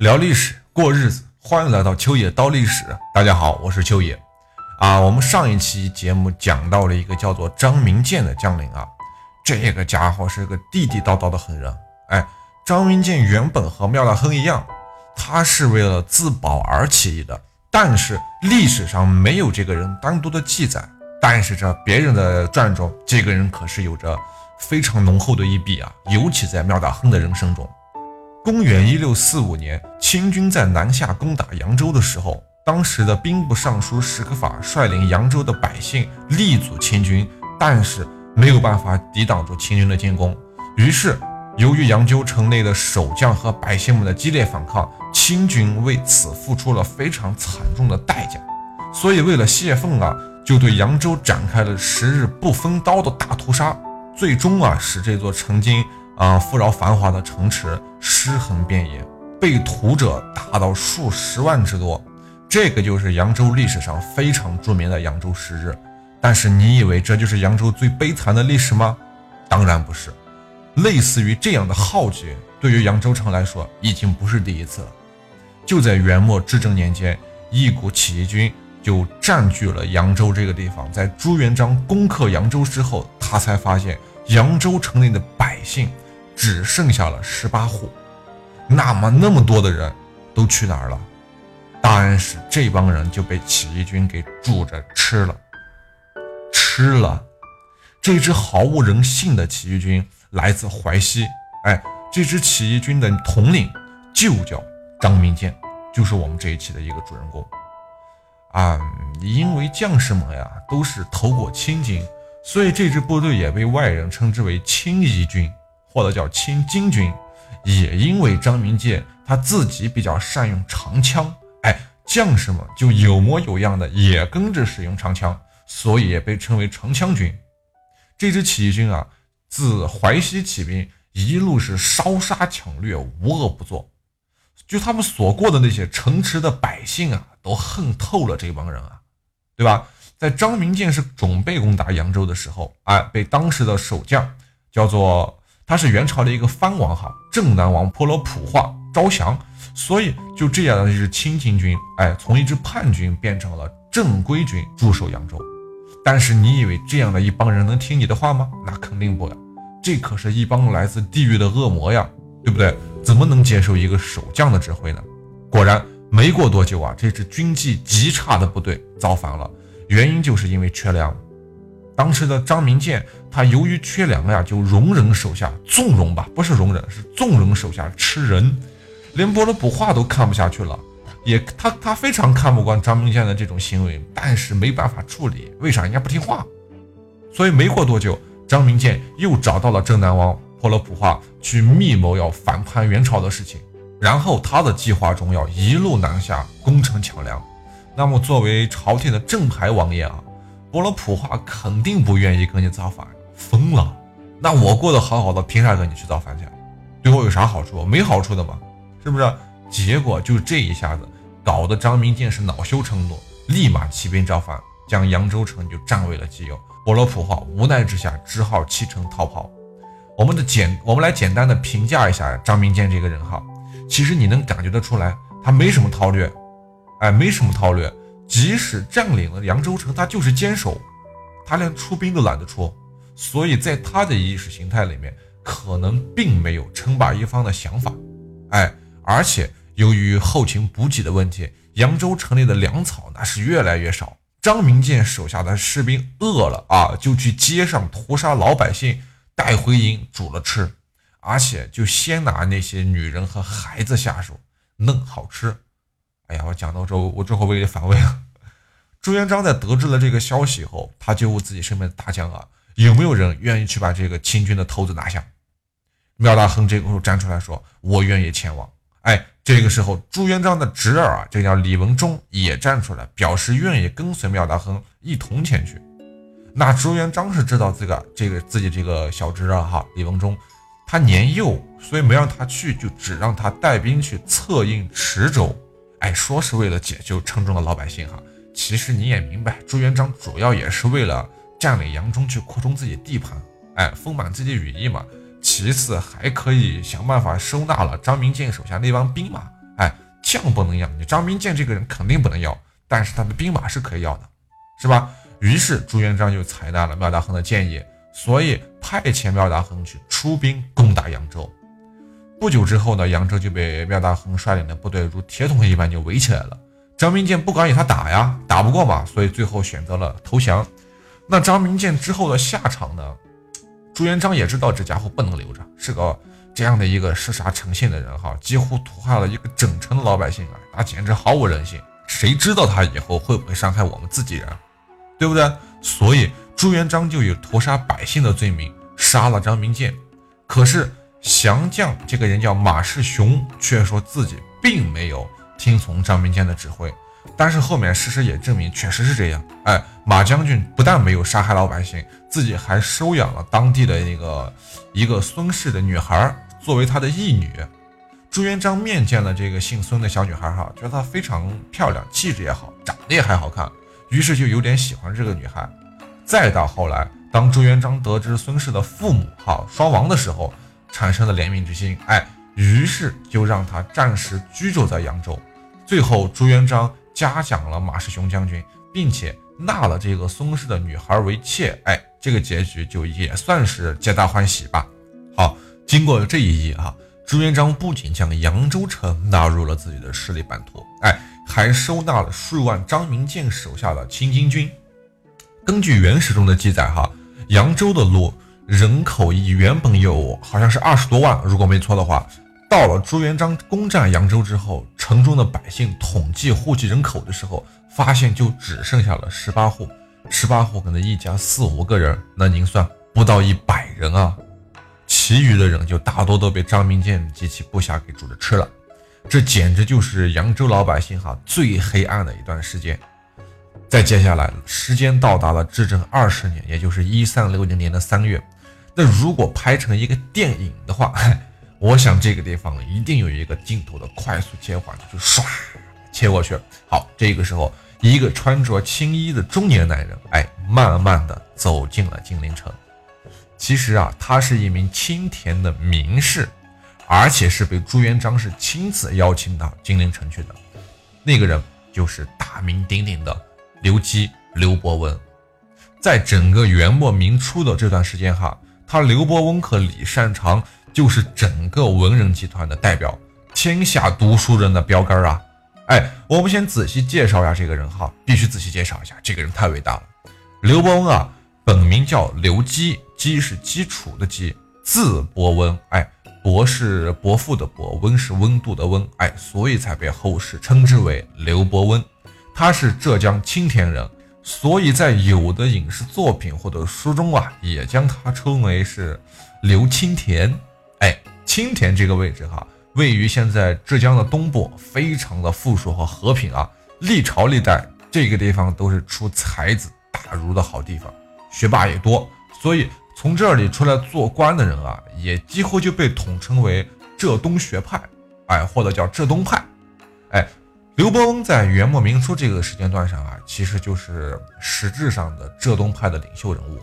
聊历史，过日子，欢迎来到秋野刀历史。大家好，我是秋野。啊，我们上一期节目讲到了一个叫做张明建的将领啊，这个家伙是个地地道道的狠人。哎，张明建原本和妙大亨一样，他是为了自保而起义的，但是历史上没有这个人单独的记载。但是这别人的传中，这个人可是有着非常浓厚的一笔啊，尤其在妙大亨的人生中。公元一六四五年，清军在南下攻打扬州的时候，当时的兵部尚书史可法率领扬州的百姓力阻清军，但是没有办法抵挡住清军的进攻。于是，由于扬州城内的守将和百姓们的激烈反抗，清军为此付出了非常惨重的代价。所以，为了泄愤啊，就对扬州展开了十日不分刀的大屠杀。最终啊，使这座曾经。啊，富饶繁华的城池尸横遍野，被屠者达到数十万之多。这个就是扬州历史上非常著名的扬州十日。但是你以为这就是扬州最悲惨的历史吗？当然不是。类似于这样的浩劫，对于扬州城来说已经不是第一次了。就在元末至正年间，一股起义军就占据了扬州这个地方。在朱元璋攻克扬州之后，他才发现扬州城内的百姓。只剩下了十八户，那么那么多的人都去哪儿了？答案是这帮人就被起义军给煮着吃了，吃了。这支毫无人性的起义军来自淮西，哎，这支起义军的统领就叫张明建，就是我们这一期的一个主人公。啊，因为将士们呀都是投过清军，所以这支部队也被外人称之为清夷军。或者叫清金军，也因为张明建他自己比较善用长枪，哎，将士们就有模有样的也跟着使用长枪，所以也被称为长枪军。这支起义军啊，自淮西起兵，一路是烧杀抢掠，无恶不作。就他们所过的那些城池的百姓啊，都恨透了这帮人啊，对吧？在张明建是准备攻打扬州的时候，哎，被当时的守将叫做。他是元朝的一个藩王哈，镇南王破了普化招降，所以就这样的一支清禁军，哎，从一支叛军变成了正规军驻守扬州。但是你以为这样的一帮人能听你的话吗？那肯定不了，这可是一帮来自地狱的恶魔呀，对不对？怎么能接受一个守将的指挥呢？果然，没过多久啊，这支军纪极差的部队造反了，原因就是因为缺粮。当时的张明建，他由于缺粮呀，就容忍手下纵容吧，不是容忍，是纵容手下吃人，连波罗卜化都看不下去了，也他他非常看不惯张明建的这种行为，但是没办法处理，为啥人家不听话？所以没过多久，张明建又找到了镇南王波罗卜化，去密谋要反叛元朝的事情，然后他的计划中要一路南下攻城抢粮，那么作为朝廷的正牌王爷啊。波罗普化肯定不愿意跟你造反，疯了！那我过得好好的，凭啥跟你去造反去？对我有啥好处？没好处的嘛，是不是？结果就这一下子，搞得张明建是恼羞成怒，立马起兵造反，将扬州城就占为了己有。波罗普化无奈之下，只好弃城逃跑。我们的简，我们来简单的评价一下张明建这个人哈。其实你能感觉得出来，他没什么韬略，哎，没什么韬略。即使占领了扬州城，他就是坚守，他连出兵都懒得出，所以在他的意识形态里面，可能并没有称霸一方的想法。哎，而且由于后勤补给的问题，扬州城内的粮草那是越来越少。张明建手下的士兵饿了啊，就去街上屠杀老百姓，带回营煮了吃，而且就先拿那些女人和孩子下手，嫩好吃。哎呀，我讲到这，我这会胃里反胃了。朱元璋在得知了这个消息后，他就问自己身边的大将啊，有没有人愿意去把这个清军的头子拿下？苗大亨这个时候站出来说：“我愿意前往。”哎，这个时候朱元璋的侄儿啊，这叫李文忠也站出来表示愿意跟随苗大亨一同前去。那朱元璋是知道这个这个自己这个小侄儿哈，李文忠他年幼，所以没让他去，就只让他带兵去策应池州。哎，说是为了解救城中的老百姓哈，其实你也明白，朱元璋主要也是为了占领扬州去扩充自己地盘，哎，丰满自己羽翼嘛。其次还可以想办法收纳了张明建手下那帮兵马，哎，将不能要，你张明建这个人肯定不能要，但是他的兵马是可以要的，是吧？于是朱元璋就采纳了苗大亨的建议，所以派遣苗大亨去出兵攻打扬州。不久之后呢，扬州就被苗大亨率领的部队如铁桶一般就围起来了。张明建不敢与他打呀，打不过嘛，所以最后选择了投降。那张明建之后的下场呢？朱元璋也知道这家伙不能留着，是个这样的一个嗜杀成性的人哈，几乎屠害了一个整城的老百姓啊，那简直毫无人性。谁知道他以后会不会伤害我们自己人，对不对？所以朱元璋就以屠杀百姓的罪名杀了张明建。可是。降将这个人叫马世雄，却说自己并没有听从张明坚的指挥。但是后面事实也证明确实是这样。哎，马将军不但没有杀害老百姓，自己还收养了当地的那个一个孙氏的女孩作为他的义女。朱元璋面见了这个姓孙的小女孩，哈，觉得她非常漂亮，气质也好，长得也还好看，于是就有点喜欢这个女孩。再到后来，当朱元璋得知孙氏的父母哈双亡的时候，产生了怜悯之心，哎，于是就让他暂时居住在扬州。最后，朱元璋嘉奖了马世雄将军，并且纳了这个松氏的女孩为妾，哎，这个结局就也算是皆大欢喜吧。好，经过这一役啊，朱元璋不仅将扬州城纳入了自己的势力版图，哎，还收纳了数万张明建手下的亲军军。根据原始中的记载，哈，扬州的路。人口以原本有好像是二十多万，如果没错的话，到了朱元璋攻占扬州之后，城中的百姓统计户籍人口的时候，发现就只剩下了十八户，十八户可能一家四五个人，那您算不到一百人啊，其余的人就大多都被张明建及其部下给煮着吃了，这简直就是扬州老百姓哈最黑暗的一段时间。再接下来，时间到达了至正二十年，也就是一三六零年的三月。那如果拍成一个电影的话，我想这个地方一定有一个镜头的快速切换，就唰切过去。好，这个时候，一个穿着青衣的中年男人，哎，慢慢的走进了金陵城。其实啊，他是一名青田的名士，而且是被朱元璋是亲自邀请到金陵城去的。那个人就是大名鼎鼎的刘基刘伯温。在整个元末明初的这段时间哈。他刘伯温和李善长就是整个文人集团的代表，天下读书人的标杆啊！哎，我们先仔细介绍一下这个人哈，必须仔细介绍一下，这个人太伟大了。刘伯温啊，本名叫刘基，基是基础的基，字伯温，哎，伯是伯父的伯，温是温度的温，哎，所以才被后世称之为刘伯温。他是浙江青田人。所以在有的影视作品或者书中啊，也将它称为是刘青田。哎，青田这个位置哈，位于现在浙江的东部，非常的富庶和和平啊。历朝历代这个地方都是出才子大儒的好地方，学霸也多，所以从这里出来做官的人啊，也几乎就被统称为浙东学派，哎，或者叫浙东派，刘伯温在元末明初这个时间段上啊，其实就是实质上的浙东派的领袖人物。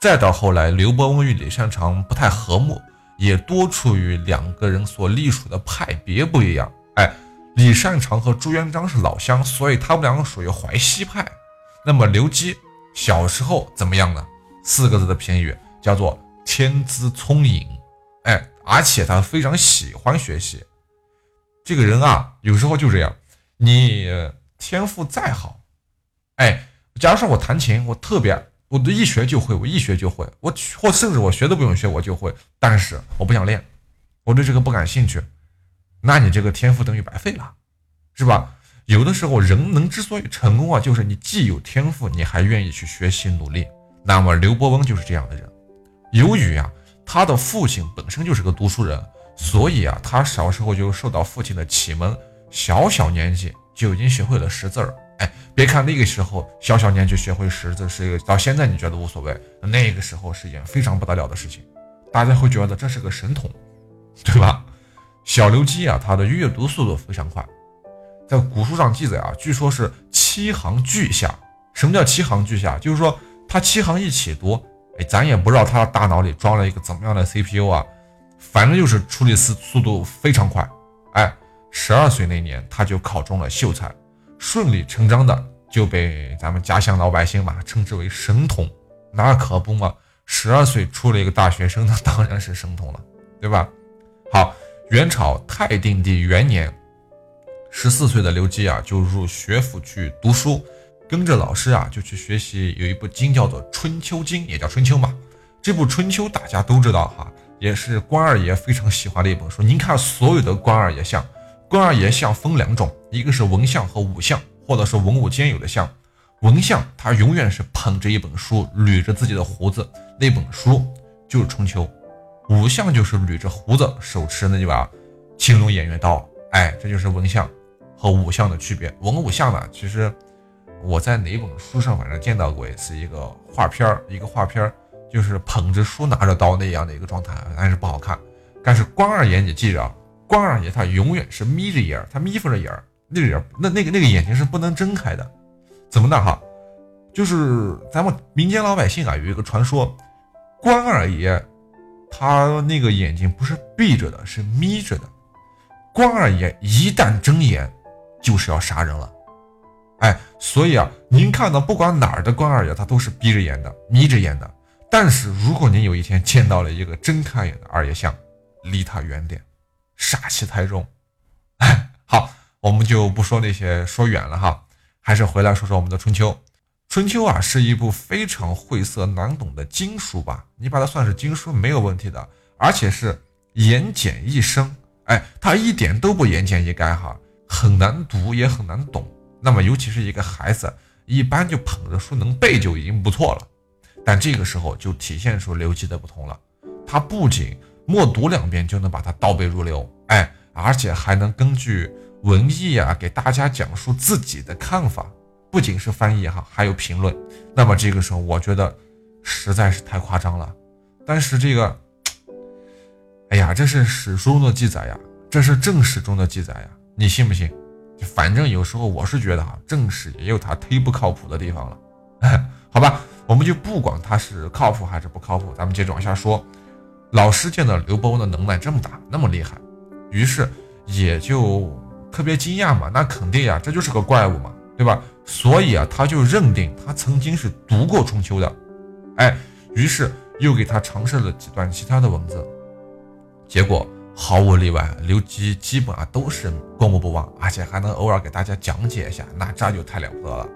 再到后来，刘伯温与李善长不太和睦，也多出于两个人所隶属的派别不一样。哎，李善长和朱元璋是老乡，所以他们两个属于淮西派。那么刘基小时候怎么样呢？四个字的评语叫做天资聪颖。哎，而且他非常喜欢学习。这个人啊，有时候就这样。你天赋再好，哎，假如说我弹琴，我特别，我一学就会，我一学就会，我或甚至我学都不用学，我就会。但是我不想练，我对这个不感兴趣，那你这个天赋等于白费了，是吧？有的时候人能之所以成功啊，就是你既有天赋，你还愿意去学习努力。那么刘伯温就是这样的人。由于啊，他的父亲本身就是个读书人，所以啊，他小时候就受到父亲的启蒙。小小年纪就已经学会了识字儿，哎，别看那个时候小小年纪学会识字是一个，到现在你觉得无所谓，那个时候是一件非常不得了的事情，大家会觉得这是个神童，对吧？小刘基啊，他的阅读速度非常快，在古书上记载啊，据说是七行俱下。什么叫七行俱下？就是说他七行一起读，哎，咱也不知道他大脑里装了一个怎么样的 CPU 啊，反正就是处理速速度非常快，哎。十二岁那年他就考中了秀才，顺理成章的就被咱们家乡老百姓嘛称之为神童。那可不嘛，十二岁出了一个大学生，那当然是神童了，对吧？好，元朝太定帝元年，十四岁的刘基啊就入学府去读书，跟着老师啊就去学习，有一部经叫做《春秋经》，也叫《春秋》嘛。这部《春秋》大家都知道哈，也是关二爷非常喜欢的一本书。您看所有的关二爷像，关二爷像分两种，一个是文相和武相，或者是文武兼有的相。文相他永远是捧着一本书，捋着自己的胡子，那本书就是《春秋》；武相就是捋着胡子，手持那把青龙偃月刀。哎，这就是文相和武相的区别。文武相呢，其实我在哪本书上反正见到过一次，一个画片儿，一个画片儿。就是捧着书拿着刀那样的一个状态，但是不好看。但是关二爷，你记着啊，关二爷他永远是眯着眼儿，他眯缝着眼儿，那个眼那那个那个眼睛是不能睁开的。怎么的哈？就是咱们民间老百姓啊，有一个传说，关二爷他那个眼睛不是闭着的，是眯着的。关二爷一旦睁眼，就是要杀人了。哎，所以啊，您看到不管哪儿的关二爷，他都是闭着眼的，眯着眼的。但是如果您有一天见到了一个睁开眼的二爷像，离他远点，煞气太重。哎，好，我们就不说那些说远了哈，还是回来说说我们的春秋。春秋啊，是一部非常晦涩难懂的经书吧？你把它算是经书没有问题的，而且是言简意深。哎，它一点都不言简意赅哈，很难读也很难懂。那么尤其是一个孩子，一般就捧着书能背就已经不错了。但这个时候就体现出刘基的不同了，他不仅默读两遍就能把它倒背如流，哎，而且还能根据文意啊给大家讲述自己的看法，不仅是翻译哈，还有评论。那么这个时候我觉得实在是太夸张了。但是这个，哎呀，这是史书中的记载呀，这是正史中的记载呀，你信不信？反正有时候我是觉得哈，正史也有它忒不靠谱的地方了，好吧。我们就不管它是靠谱还是不靠谱，咱们接着往下说。老师见到刘伯温的能耐这么大，那么厉害，于是也就特别惊讶嘛。那肯定呀，这就是个怪物嘛，对吧？所以啊，他就认定他曾经是读过《春秋》的。哎，于是又给他尝试了几段其他的文字，结果毫无例外，刘基基本上都是过目不忘，而且还能偶尔给大家讲解一下，那这就太了不得了。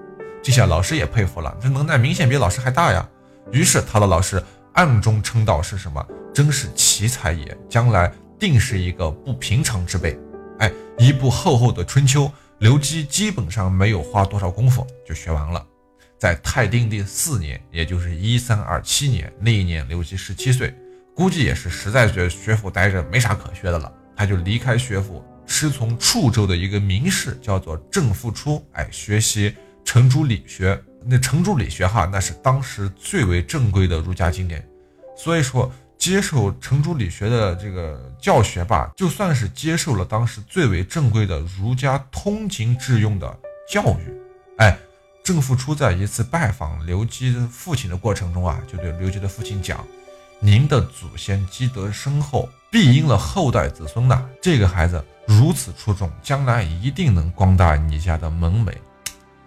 这下老师也佩服了，这能耐明显比老师还大呀。于是他的老师暗中称道是什么？真是奇才也，将来定是一个不平常之辈。哎，一部厚厚的《春秋》，刘基基本上没有花多少功夫就学完了。在太定帝四年，也就是一三二七年，那一年刘基十七岁，估计也是实在觉得学府待着没啥可学的了，他就离开学府，师从处州的一个名士，叫做郑复初，哎，学习。程朱理学，那程朱理学哈，那是当时最为正规的儒家经典，所以说接受程朱理学的这个教学吧，就算是接受了当时最为正规的儒家通经致用的教育。哎，郑复初在一次拜访刘基的父亲的过程中啊，就对刘基的父亲讲：“您的祖先积德深厚，必应了后代子孙呐。这个孩子如此出众，将来一定能光大你家的门楣。”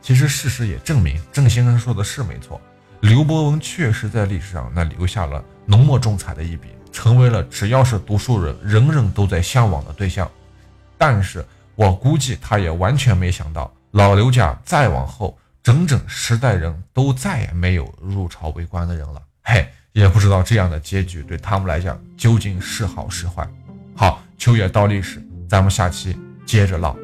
其实事实也证明，郑先生说的是没错。刘伯温确实在历史上那留下了浓墨重彩的一笔，成为了只要是读书人，人人都在向往的对象。但是我估计他也完全没想到，老刘家再往后整整十代人都再也没有入朝为官的人了。嘿，也不知道这样的结局对他们来讲究竟是好是坏。好，秋野道历史，咱们下期接着唠。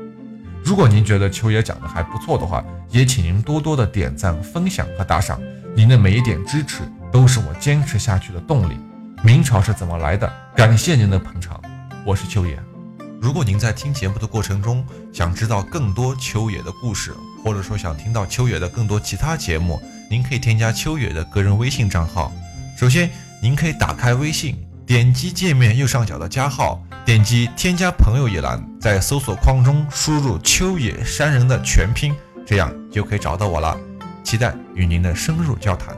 如果您觉得秋野讲的还不错的话，也请您多多的点赞、分享和打赏。您的每一点支持都是我坚持下去的动力。明朝是怎么来的？感谢您的捧场，我是秋野。如果您在听节目的过程中想知道更多秋野的故事，或者说想听到秋野的更多其他节目，您可以添加秋野的个人微信账号。首先，您可以打开微信，点击界面右上角的加号。点击添加朋友一栏，在搜索框中输入“秋野山人”的全拼，这样就可以找到我了。期待与您的深入交谈。